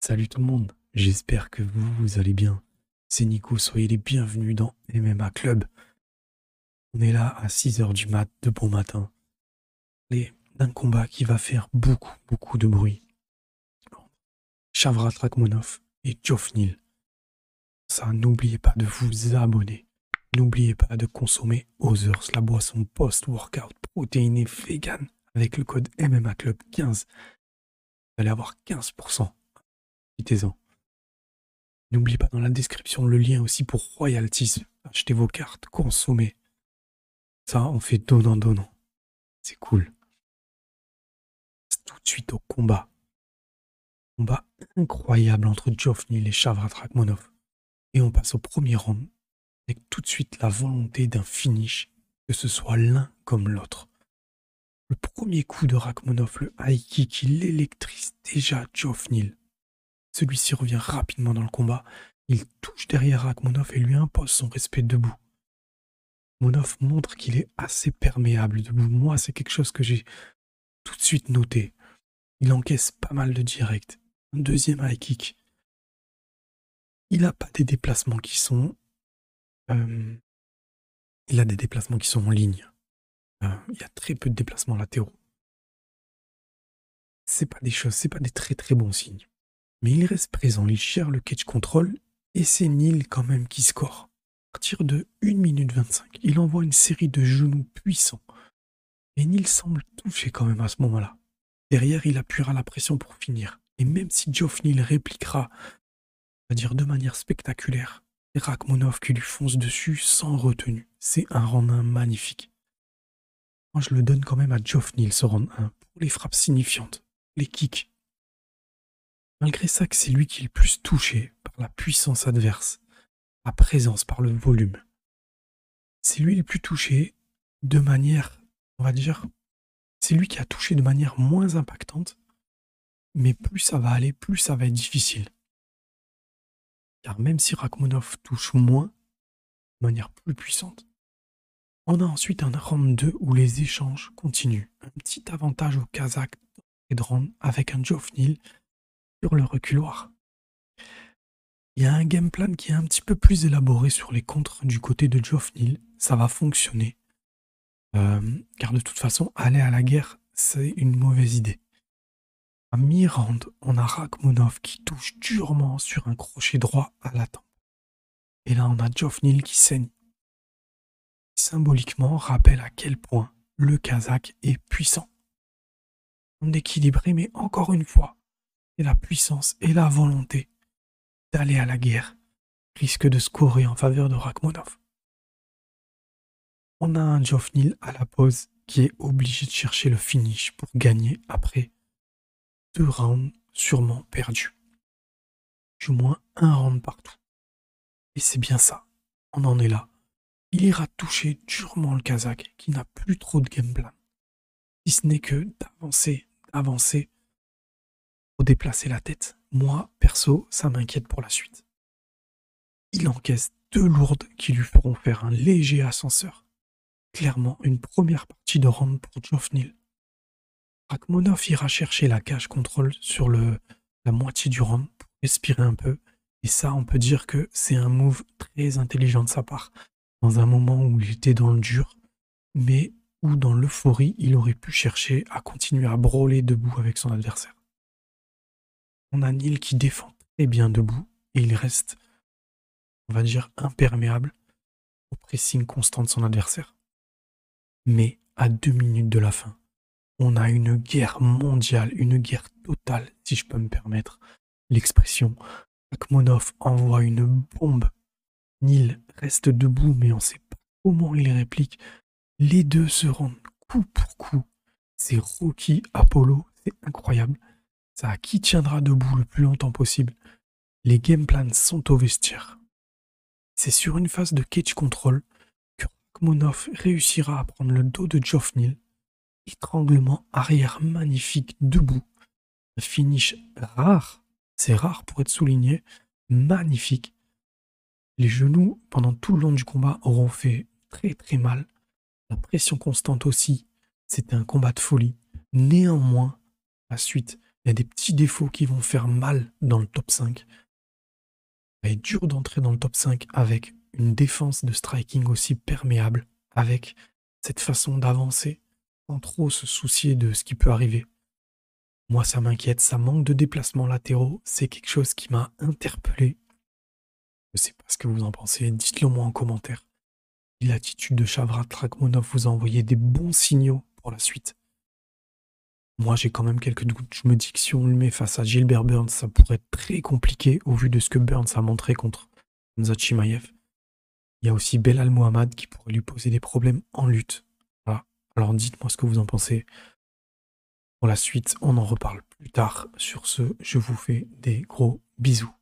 Salut tout le monde, j'espère que vous, vous allez bien. C'est Nico, soyez les bienvenus dans MMA Club. On est là à 6h du mat, de bon matin. D'un combat qui va faire beaucoup, beaucoup de bruit. Chavrat Rakmonov et Neal. Ça, n'oubliez pas de vous abonner. N'oubliez pas de consommer Others, la boisson post-workout protéinée vegan avec le code MMA Club 15 vous allez avoir 15%. Quittez-en. N'oubliez pas dans la description le lien aussi pour royalties. Achetez vos cartes, consommez. Ça, on fait donnant-donnant. C'est cool. Tout de suite au combat. Combat incroyable entre Neal et Shavrat Rakmonov. Et on passe au premier round avec tout de suite la volonté d'un finish, que ce soit l'un comme l'autre. Le premier coup de Rachmanov, le high kick, il électrise déjà Neal. Celui-ci revient rapidement dans le combat. Il touche derrière Rachmanov et lui impose son respect debout. Monov montre qu'il est assez perméable debout. Moi, c'est quelque chose que j'ai tout de suite noté. Il encaisse pas mal de directs. Un deuxième high kick. Il n'a pas des déplacements qui sont. Euh, il a des déplacements qui sont en ligne. Euh, il y a très peu de déplacements latéraux. C'est pas des choses, c'est pas des très très bons signes. Mais il reste présent, il gère le catch control et c'est Neil quand même qui score. Partir de 1 minute 25, il envoie une série de genoux puissants. Et Neil semble touché quand même à ce moment-là. Derrière, il appuiera la pression pour finir. Et même si Geoff Neal répliquera, on va dire de manière spectaculaire, c'est qui lui fonce dessus sans retenue. C'est un rondin magnifique. Moi, je le donne quand même à Geoff Neal, ce round 1, pour les frappes signifiantes, les kicks. Malgré ça que c'est lui qui est le plus touché par la puissance adverse, présence, par le volume. C'est lui le plus touché de manière, on va dire, c'est lui qui a touché de manière moins impactante, mais plus ça va aller, plus ça va être difficile. Car même si Rachmanov touche moins, de manière plus puissante, on a ensuite un round 2 où les échanges continuent. Un petit avantage au Kazakh et avec un Neal sur le reculoir. Il y a un game plan qui est un petit peu plus élaboré sur les contres du côté de Geoff Neal. Ça va fonctionner. Euh, car de toute façon, aller à la guerre, c'est une mauvaise idée. À mi-round, on a Rachmonov qui touche durement sur un crochet droit à la. Et là, on a Geoff Neal qui saigne symboliquement rappelle à quel point le Kazakh est puissant. On équilibré, mais encore une fois, c'est la puissance et la volonté à la guerre risque de scorer en faveur de Rachmonov. On a un Geoff à la pause qui est obligé de chercher le finish pour gagner après deux rounds sûrement perdus. Du moins un round partout. Et c'est bien ça. On en est là il ira toucher durement le Kazakh qui n'a plus trop de game plan. Si ce n'est que d'avancer, d'avancer pour déplacer la tête. Moi, perso, ça m'inquiète pour la suite. Il encaisse deux lourdes qui lui feront faire un léger ascenseur. Clairement, une première partie de round pour Neal. Rachmonov ira chercher la cage contrôle sur la moitié du round pour respirer un peu. Et ça, on peut dire que c'est un move très intelligent de sa part dans un moment où il était dans le dur, mais où dans l'euphorie, il aurait pu chercher à continuer à brûler debout avec son adversaire. On a Neil qui défend très bien debout et il reste, on va dire, imperméable au pressing constant de son adversaire. Mais à deux minutes de la fin, on a une guerre mondiale, une guerre totale, si je peux me permettre l'expression. Akmonov envoie une bombe Neil reste debout, mais on ne sait pas comment il réplique. Les deux se rendent coup pour coup. C'est Rocky Apollo, c'est incroyable. Ça qui tiendra debout le plus longtemps possible? Les game plans sont au vestiaire. C'est sur une phase de catch control que Rachmanov réussira à prendre le dos de Joffnil. Étranglement arrière magnifique debout. Un finish rare, c'est rare pour être souligné, magnifique. Les genoux, pendant tout le long du combat, auront fait très très mal. La pression constante aussi, c'était un combat de folie. Néanmoins, la suite, il y a des petits défauts qui vont faire mal dans le top 5. Il est dur d'entrer dans le top 5 avec une défense de striking aussi perméable, avec cette façon d'avancer sans trop se soucier de ce qui peut arriver. Moi, ça m'inquiète, ça manque de déplacements latéraux, c'est quelque chose qui m'a interpellé je sais pas ce que vous en pensez, dites-le moi en commentaire. L'attitude de Chavrat Trakhmonov vous a envoyé des bons signaux pour la suite. Moi, j'ai quand même quelques doutes. Je me dis que si on le met face à Gilbert Burns, ça pourrait être très compliqué au vu de ce que Burns a montré contre Hamza Il y a aussi Belal Mohamed qui pourrait lui poser des problèmes en lutte. Voilà. Alors dites-moi ce que vous en pensez. Pour la suite, on en reparle plus tard. Sur ce, je vous fais des gros bisous.